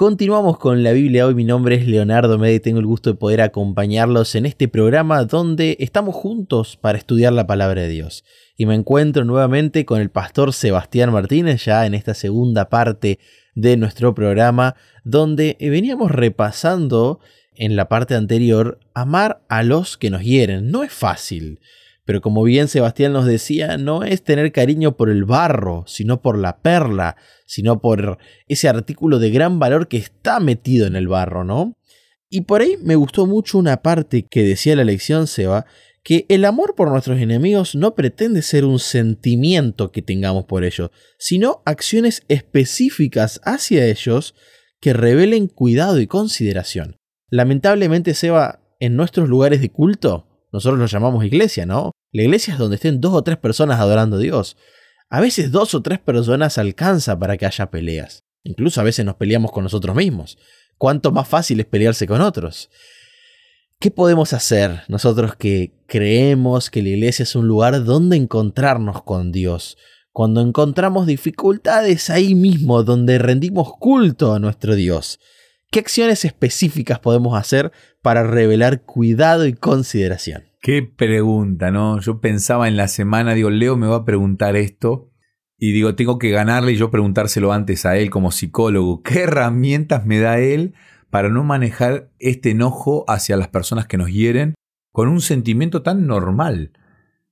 Continuamos con la Biblia hoy, mi nombre es Leonardo Mede y tengo el gusto de poder acompañarlos en este programa donde estamos juntos para estudiar la palabra de Dios. Y me encuentro nuevamente con el pastor Sebastián Martínez ya en esta segunda parte de nuestro programa donde veníamos repasando en la parte anterior amar a los que nos hieren. No es fácil. Pero como bien Sebastián nos decía, no es tener cariño por el barro, sino por la perla, sino por ese artículo de gran valor que está metido en el barro, ¿no? Y por ahí me gustó mucho una parte que decía la lección Seba, que el amor por nuestros enemigos no pretende ser un sentimiento que tengamos por ellos, sino acciones específicas hacia ellos que revelen cuidado y consideración. Lamentablemente, Seba, en nuestros lugares de culto, nosotros lo llamamos iglesia, ¿no? La iglesia es donde estén dos o tres personas adorando a Dios. A veces dos o tres personas alcanza para que haya peleas. Incluso a veces nos peleamos con nosotros mismos. ¿Cuánto más fácil es pelearse con otros? ¿Qué podemos hacer nosotros que creemos que la iglesia es un lugar donde encontrarnos con Dios? Cuando encontramos dificultades ahí mismo, donde rendimos culto a nuestro Dios. ¿Qué acciones específicas podemos hacer para revelar cuidado y consideración? Qué pregunta, ¿no? Yo pensaba en la semana, digo, Leo me va a preguntar esto y digo, tengo que ganarle y yo preguntárselo antes a él como psicólogo. ¿Qué herramientas me da él para no manejar este enojo hacia las personas que nos hieren con un sentimiento tan normal,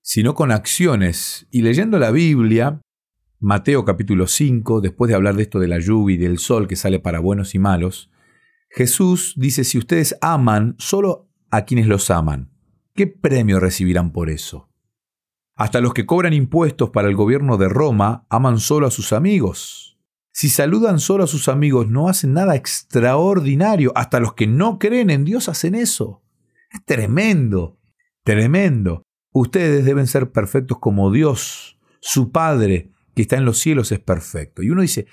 sino con acciones? Y leyendo la Biblia, Mateo capítulo 5, después de hablar de esto de la lluvia y del sol que sale para buenos y malos, Jesús dice, si ustedes aman solo a quienes los aman, ¿qué premio recibirán por eso? Hasta los que cobran impuestos para el gobierno de Roma aman solo a sus amigos. Si saludan solo a sus amigos no hacen nada extraordinario. Hasta los que no creen en Dios hacen eso. Es tremendo, tremendo. Ustedes deben ser perfectos como Dios, su Padre, que está en los cielos, es perfecto. Y uno dice,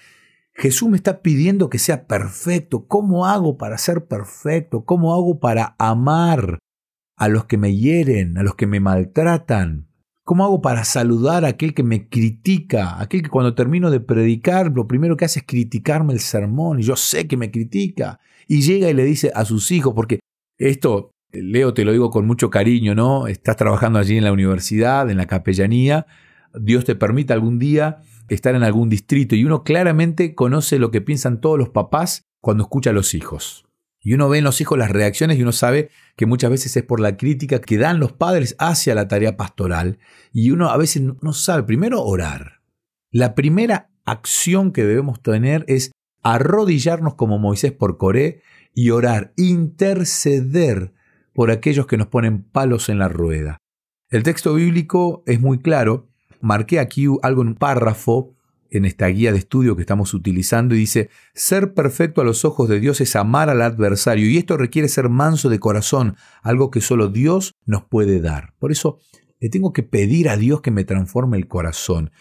Jesús me está pidiendo que sea perfecto. ¿Cómo hago para ser perfecto? ¿Cómo hago para amar a los que me hieren, a los que me maltratan? ¿Cómo hago para saludar a aquel que me critica? Aquel que cuando termino de predicar, lo primero que hace es criticarme el sermón y yo sé que me critica. Y llega y le dice a sus hijos, porque esto, Leo, te lo digo con mucho cariño, ¿no? Estás trabajando allí en la universidad, en la capellanía. Dios te permite algún día estar en algún distrito y uno claramente conoce lo que piensan todos los papás cuando escucha a los hijos. Y uno ve en los hijos las reacciones y uno sabe que muchas veces es por la crítica que dan los padres hacia la tarea pastoral. Y uno a veces no sabe, primero orar. La primera acción que debemos tener es arrodillarnos como Moisés por Coré y orar, interceder por aquellos que nos ponen palos en la rueda. El texto bíblico es muy claro marqué aquí algo en un párrafo en esta guía de estudio que estamos utilizando y dice, ser perfecto a los ojos de Dios es amar al adversario y esto requiere ser manso de corazón, algo que solo Dios nos puede dar. Por eso le tengo que pedir a Dios que me transforme el corazón.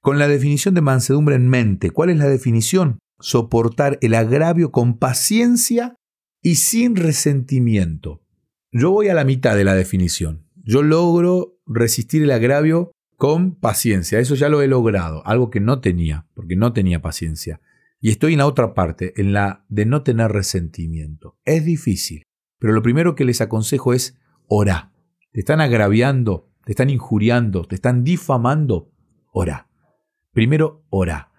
Con la definición de mansedumbre en mente, ¿cuál es la definición? Soportar el agravio con paciencia y sin resentimiento. Yo voy a la mitad de la definición. Yo logro resistir el agravio con paciencia. Eso ya lo he logrado, algo que no tenía, porque no tenía paciencia. Y estoy en la otra parte, en la de no tener resentimiento. Es difícil, pero lo primero que les aconsejo es orar. Te están agraviando, te están injuriando, te están difamando. Ora. Primero, ora.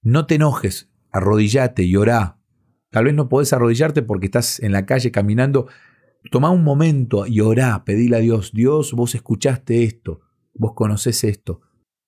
No te enojes, arrodillate y orá. Tal vez no podés arrodillarte porque estás en la calle caminando. Toma un momento y orá, pedile a Dios, Dios, vos escuchaste esto, vos conocés esto.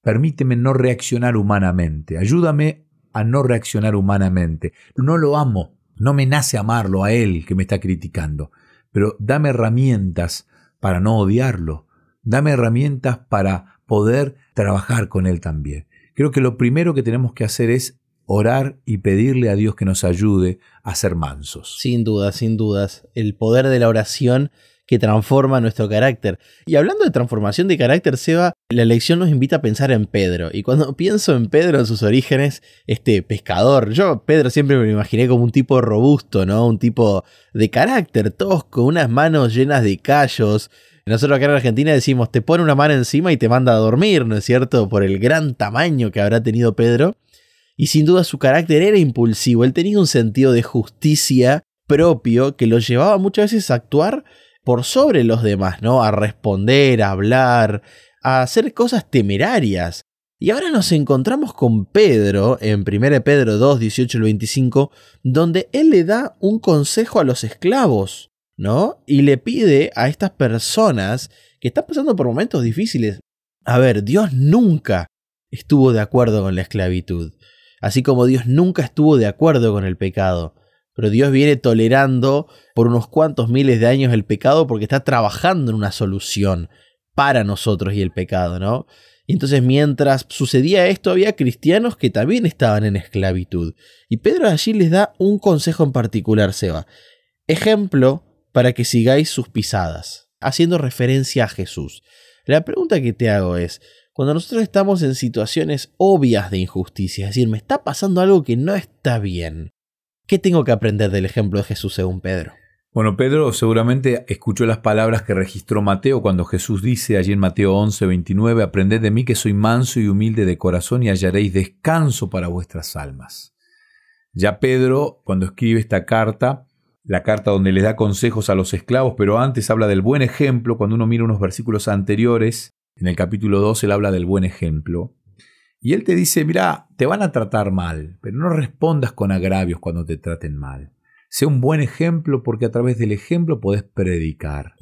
Permíteme no reaccionar humanamente. Ayúdame a no reaccionar humanamente. No lo amo. No me nace amarlo a él que me está criticando. Pero dame herramientas para no odiarlo. Dame herramientas para poder trabajar con él también. Creo que lo primero que tenemos que hacer es orar y pedirle a Dios que nos ayude a ser mansos. Sin dudas, sin dudas. El poder de la oración que transforma nuestro carácter. Y hablando de transformación de carácter, Seba, la lección nos invita a pensar en Pedro. Y cuando pienso en Pedro, en sus orígenes, este pescador, yo Pedro siempre me lo imaginé como un tipo robusto, ¿no? Un tipo de carácter, tosco, unas manos llenas de callos. Nosotros acá en Argentina decimos, te pone una mano encima y te manda a dormir, ¿no es cierto? Por el gran tamaño que habrá tenido Pedro. Y sin duda su carácter era impulsivo, él tenía un sentido de justicia propio que lo llevaba muchas veces a actuar por sobre los demás, ¿no? A responder, a hablar, a hacer cosas temerarias. Y ahora nos encontramos con Pedro en 1 Pedro 2, 18 al 25, donde él le da un consejo a los esclavos, ¿no? Y le pide a estas personas que están pasando por momentos difíciles. A ver, Dios nunca estuvo de acuerdo con la esclavitud, así como Dios nunca estuvo de acuerdo con el pecado. Pero Dios viene tolerando por unos cuantos miles de años el pecado porque está trabajando en una solución para nosotros y el pecado, ¿no? Y entonces mientras sucedía esto había cristianos que también estaban en esclavitud. Y Pedro allí les da un consejo en particular, Seba. Ejemplo para que sigáis sus pisadas, haciendo referencia a Jesús. La pregunta que te hago es, cuando nosotros estamos en situaciones obvias de injusticia, es decir, me está pasando algo que no está bien, ¿Qué tengo que aprender del ejemplo de Jesús según Pedro? Bueno, Pedro seguramente escuchó las palabras que registró Mateo cuando Jesús dice allí en Mateo 11, 29, Aprended de mí que soy manso y humilde de corazón y hallaréis descanso para vuestras almas. Ya Pedro, cuando escribe esta carta, la carta donde le da consejos a los esclavos, pero antes habla del buen ejemplo, cuando uno mira unos versículos anteriores, en el capítulo 2 él habla del buen ejemplo. Y él te dice, mira, te van a tratar mal, pero no respondas con agravios cuando te traten mal. Sé un buen ejemplo porque a través del ejemplo podés predicar.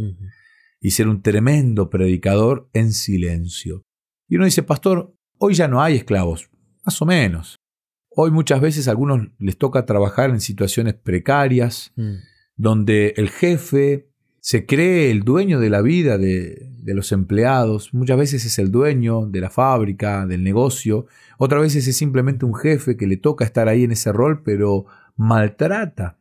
Y ser un tremendo predicador en silencio. Y uno dice, pastor, hoy ya no hay esclavos. Más o menos. Hoy muchas veces a algunos les toca trabajar en situaciones precarias, mm. donde el jefe se cree el dueño de la vida de, los empleados, muchas veces es el dueño de la fábrica, del negocio, otras veces es simplemente un jefe que le toca estar ahí en ese rol, pero maltrata.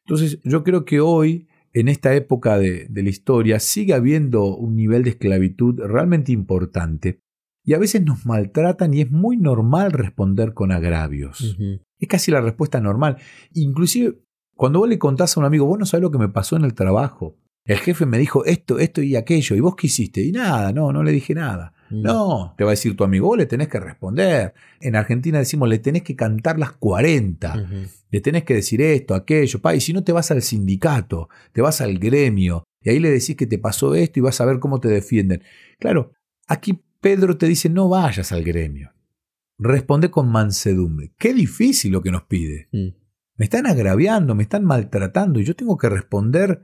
Entonces yo creo que hoy, en esta época de, la historia, sigue habiendo un nivel de esclavitud realmente importante. Y a veces nos maltratan y es muy normal responder con agravios. Es casi la respuesta normal. Inclusive cuando vos le contás a un amigo, vos no sabés lo que me pasó en el trabajo. El jefe me dijo esto, esto y aquello, ¿y vos qué hiciste? Y nada, no, no le dije nada. No, te va a decir tu amigo, vos le tenés que responder. En Argentina decimos, le tenés que cantar las 40, le tenés que decir esto, aquello, pa, y si no te vas al sindicato, te vas al gremio, y ahí le decís que te pasó esto y vas a ver cómo te defienden. Claro, aquí Pedro te dice, no vayas al gremio. Responde con mansedumbre. Qué difícil lo que nos pide. Mm. Me están agraviando, me están maltratando, y yo tengo que responder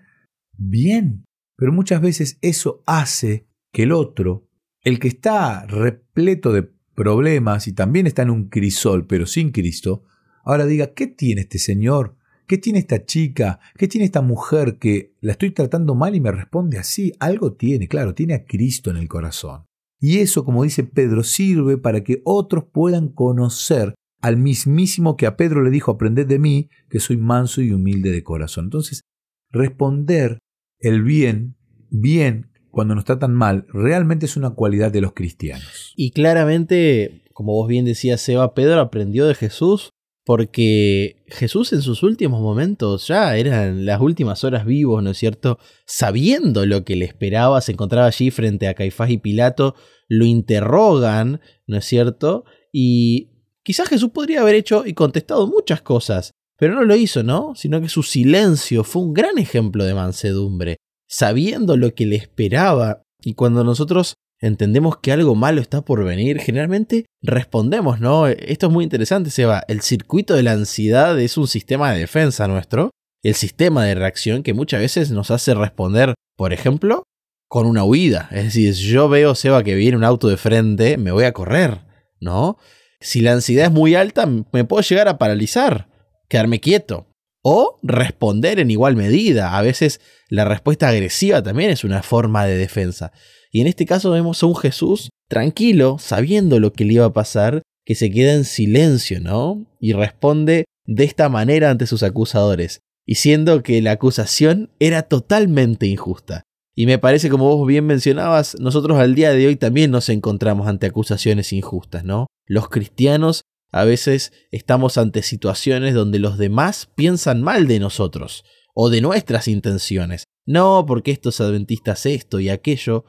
bien, pero muchas veces eso hace que el otro, el que está repleto de problemas y también está en un crisol, pero sin Cristo, ahora diga, ¿qué tiene este señor? ¿Qué tiene esta chica? ¿Qué tiene esta mujer que la estoy tratando mal y me responde así? Algo tiene, claro, tiene a Cristo en el corazón. Y eso, como dice Pedro, sirve para que otros puedan conocer al mismísimo que a Pedro le dijo, aprended de mí, que soy manso y humilde de corazón. Entonces, responder el bien, bien, cuando nos tratan mal, realmente es una cualidad de los cristianos. Y claramente, como vos bien decías, Seba, Pedro aprendió de Jesús porque Jesús en sus últimos momentos ya eran las últimas horas vivos, ¿no es cierto? Sabiendo lo que le esperaba, se encontraba allí frente a Caifás y Pilato, lo interrogan, ¿no es cierto? Y quizás Jesús podría haber hecho y contestado muchas cosas, pero no lo hizo, ¿no? Sino que su silencio fue un gran ejemplo de mansedumbre, sabiendo lo que le esperaba. Y cuando nosotros entendemos que algo malo está por venir, generalmente respondemos, ¿no? Esto es muy interesante, Seba. El circuito de la ansiedad es un sistema de defensa nuestro, el sistema de reacción que muchas veces nos hace responder, por ejemplo, con una huida. Es decir, yo veo, Seba, que viene un auto de frente, me voy a correr, ¿no? Si la ansiedad es muy alta, me puedo llegar a paralizar quedarme quieto o responder en igual medida. A veces la respuesta agresiva también es una forma de defensa. Y en este caso vemos a un Jesús tranquilo, sabiendo lo que le iba a pasar, que se queda en silencio, ¿no? Y responde de esta manera ante sus acusadores, diciendo que la acusación era totalmente injusta. Y me parece, como vos bien mencionabas, nosotros al día de hoy también nos encontramos ante acusaciones injustas, ¿no? Los cristianos a veces estamos ante situaciones donde los demás piensan mal de nosotros o de nuestras intenciones. No, porque estos adventistas esto y aquello.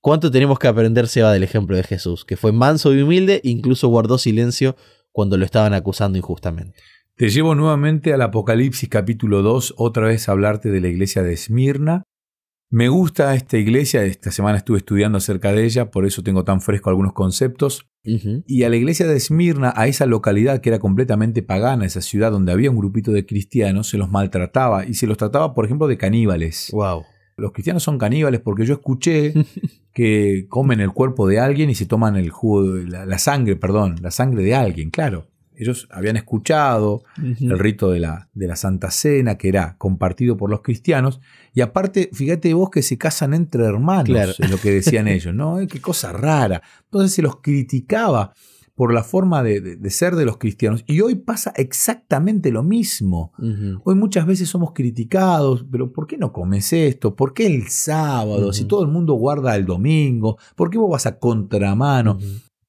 ¿Cuánto tenemos que aprender, va del ejemplo de Jesús? Que fue manso y humilde, incluso guardó silencio cuando lo estaban acusando injustamente. Te llevo nuevamente al Apocalipsis capítulo 2, otra vez a hablarte de la iglesia de Esmirna. Me gusta esta iglesia, esta semana estuve estudiando acerca de ella, por eso tengo tan fresco algunos conceptos. Y a la iglesia de Esmirna, a esa localidad que era completamente pagana, esa ciudad donde había un grupito de cristianos, se los maltrataba y se los trataba, por ejemplo, de caníbales. Wow. Los cristianos son caníbales porque yo escuché que comen el cuerpo de alguien y se toman el jugo, la, la sangre, perdón, la sangre de alguien, claro. Ellos habían escuchado el rito de la, de la Santa Cena, que era compartido por los cristianos, y aparte, fíjate vos que se casan entre hermanos, es lo que decían ellos, ¿no? Qué cosa rara. Entonces se los criticaba por la forma de, ser de los cristianos. Y hoy pasa exactamente lo mismo. Hoy muchas veces somos criticados, pero ¿por qué no comes esto? ¿Por qué el sábado? Si todo el mundo guarda el domingo, ¿por qué vos vas a contramano?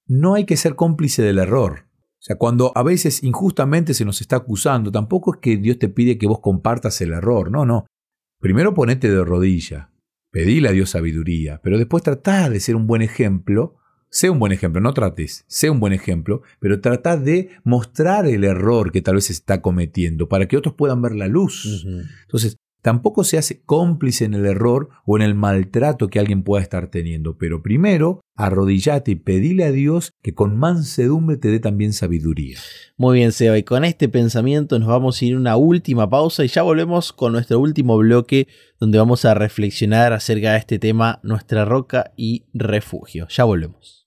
No hay que ser cómplice del error. O sea, cuando a veces injustamente se nos está acusando, tampoco es que Dios te pide que vos compartas el error, no, no. Primero ponete de rodilla, pedile a Dios sabiduría, pero después tratá de ser un buen ejemplo, sé un buen ejemplo, no trates, sé un buen ejemplo, pero trata de mostrar el error que tal vez se está cometiendo para que otros puedan ver la luz. Entonces, Tampoco se hace cómplice en el error o en el maltrato que alguien pueda estar teniendo, pero primero arrodillate y pedile a Dios que con mansedumbre te dé también sabiduría. Muy bien, Seba, y con este pensamiento nos vamos a ir a una última pausa y ya volvemos con nuestro último bloque donde vamos a reflexionar acerca de este tema, nuestra roca y refugio. Ya volvemos.